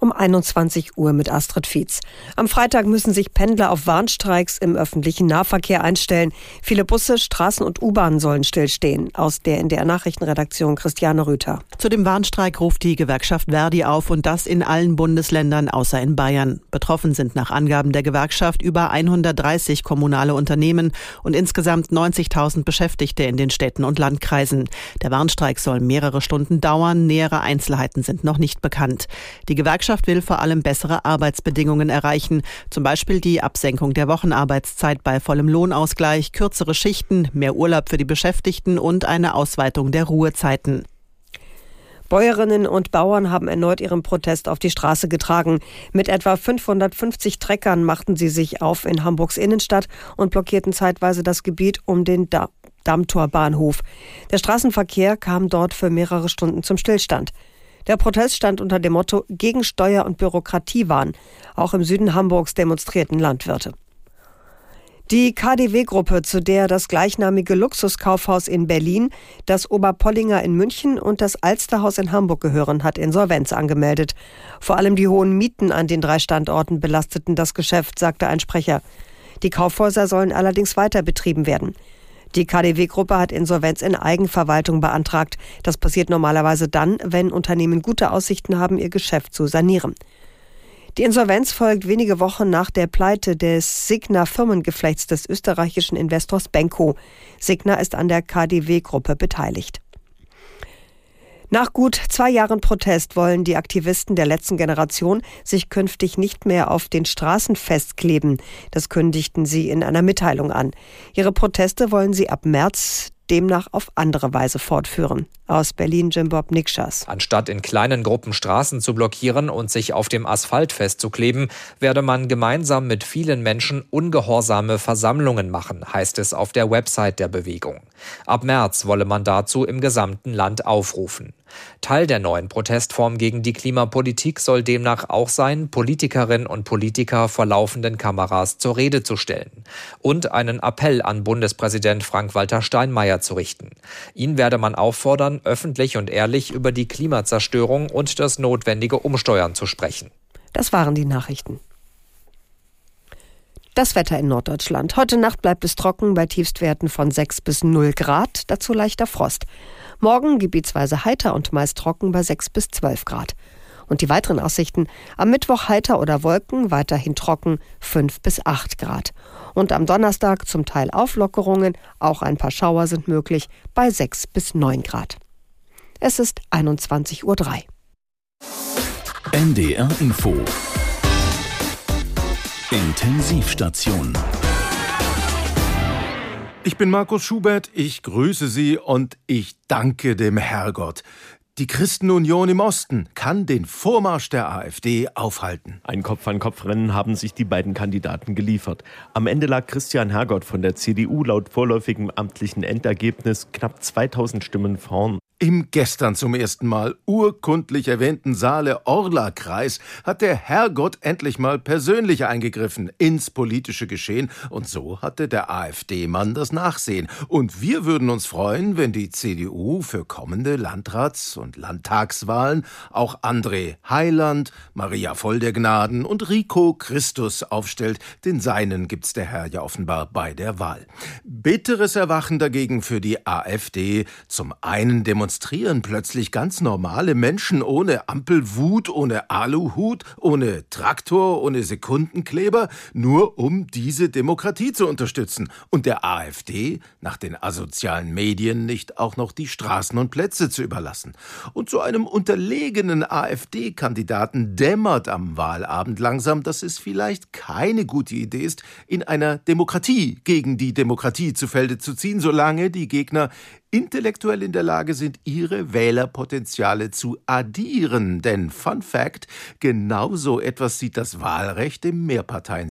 um 21 Uhr mit Astrid Fietz. Am Freitag müssen sich Pendler auf Warnstreiks im öffentlichen Nahverkehr einstellen. Viele Busse, Straßen und U-Bahnen sollen stillstehen. Aus der in der Nachrichtenredaktion Christiane Rüther. Zu dem Warnstreik ruft die Gewerkschaft Verdi auf und das in allen Bundesländern außer in Bayern. Betroffen sind nach Angaben der Gewerkschaft über 130 kommunale Unternehmen und insgesamt 90.000 Beschäftigte in den Städten und Landkreisen. Der Warnstreik soll mehrere Stunden dauern. Nähere Einzelheiten sind noch nicht bekannt. Die Gewerkschaft Gewerkschaft will vor allem bessere Arbeitsbedingungen erreichen, zum Beispiel die Absenkung der Wochenarbeitszeit bei vollem Lohnausgleich, kürzere Schichten, mehr Urlaub für die Beschäftigten und eine Ausweitung der Ruhezeiten. Bäuerinnen und Bauern haben erneut ihren Protest auf die Straße getragen. Mit etwa 550 Treckern machten sie sich auf in Hamburgs Innenstadt und blockierten zeitweise das Gebiet um den Dammtorbahnhof. Der Straßenverkehr kam dort für mehrere Stunden zum Stillstand. Der Protest stand unter dem Motto gegen Steuer- und Bürokratiewahn. Auch im Süden Hamburgs demonstrierten Landwirte. Die KDW-Gruppe, zu der das gleichnamige Luxuskaufhaus in Berlin, das Oberpollinger in München und das Alsterhaus in Hamburg gehören, hat Insolvenz angemeldet. Vor allem die hohen Mieten an den drei Standorten belasteten das Geschäft, sagte ein Sprecher. Die Kaufhäuser sollen allerdings weiter betrieben werden. Die KDW-Gruppe hat Insolvenz in Eigenverwaltung beantragt. Das passiert normalerweise dann, wenn Unternehmen gute Aussichten haben, ihr Geschäft zu sanieren. Die Insolvenz folgt wenige Wochen nach der Pleite des Signa-Firmengeflechts des österreichischen Investors Benko. Signa ist an der KDW-Gruppe beteiligt. Nach gut zwei Jahren Protest wollen die Aktivisten der letzten Generation sich künftig nicht mehr auf den Straßen festkleben. Das kündigten sie in einer Mitteilung an. Ihre Proteste wollen sie ab März demnach auf andere Weise fortführen. Aus Berlin Jim Bob Nikschas. Anstatt in kleinen Gruppen Straßen zu blockieren und sich auf dem Asphalt festzukleben, werde man gemeinsam mit vielen Menschen ungehorsame Versammlungen machen, heißt es auf der Website der Bewegung. Ab März wolle man dazu im gesamten Land aufrufen. Teil der neuen Protestform gegen die Klimapolitik soll demnach auch sein, Politikerinnen und Politiker vor laufenden Kameras zur Rede zu stellen und einen Appell an Bundespräsident Frank-Walter Steinmeier zu richten. Ihn werde man auffordern, öffentlich und ehrlich über die Klimazerstörung und das notwendige Umsteuern zu sprechen. Das waren die Nachrichten. Das Wetter in Norddeutschland. Heute Nacht bleibt es trocken bei Tiefstwerten von 6 bis 0 Grad, dazu leichter Frost. Morgen gebietsweise heiter und meist trocken bei 6 bis 12 Grad. Und die weiteren Aussichten am Mittwoch heiter oder Wolken, weiterhin trocken 5 bis 8 Grad. Und am Donnerstag zum Teil Auflockerungen, auch ein paar Schauer sind möglich bei 6 bis 9 Grad. Es ist 21.03 Uhr. NDR Info Intensivstation ich bin Markus Schubert, ich grüße Sie und ich danke dem Herrgott. Die Christenunion im Osten kann den Vormarsch der AfD aufhalten. Ein Kopf-an-Kopf-Rennen haben sich die beiden Kandidaten geliefert. Am Ende lag Christian Hergott von der CDU laut vorläufigem amtlichen Endergebnis knapp 2000 Stimmen vorn. Im gestern zum ersten Mal urkundlich erwähnten Saale-Orla-Kreis hat der Herrgott endlich mal persönlich eingegriffen ins politische Geschehen und so hatte der AfD-Mann das Nachsehen. Und wir würden uns freuen, wenn die CDU für kommende Landrats- und Landtagswahlen auch André Heiland, Maria Voll der Gnaden und Rico Christus aufstellt. Den seinen gibt's der Herr ja offenbar bei der Wahl. Bitteres Erwachen dagegen für die AfD. Zum einen demonstriert demonstrieren plötzlich ganz normale Menschen ohne Ampelwut, ohne Aluhut, ohne Traktor, ohne Sekundenkleber, nur um diese Demokratie zu unterstützen und der AfD nach den asozialen Medien nicht auch noch die Straßen und Plätze zu überlassen. Und zu einem unterlegenen AfD-Kandidaten dämmert am Wahlabend langsam, dass es vielleicht keine gute Idee ist, in einer Demokratie gegen die Demokratie zu Felde zu ziehen, solange die Gegner intellektuell in der Lage sind, ihre Wählerpotenziale zu addieren. Denn Fun Fact, genauso etwas sieht das Wahlrecht im Mehrparteiensystem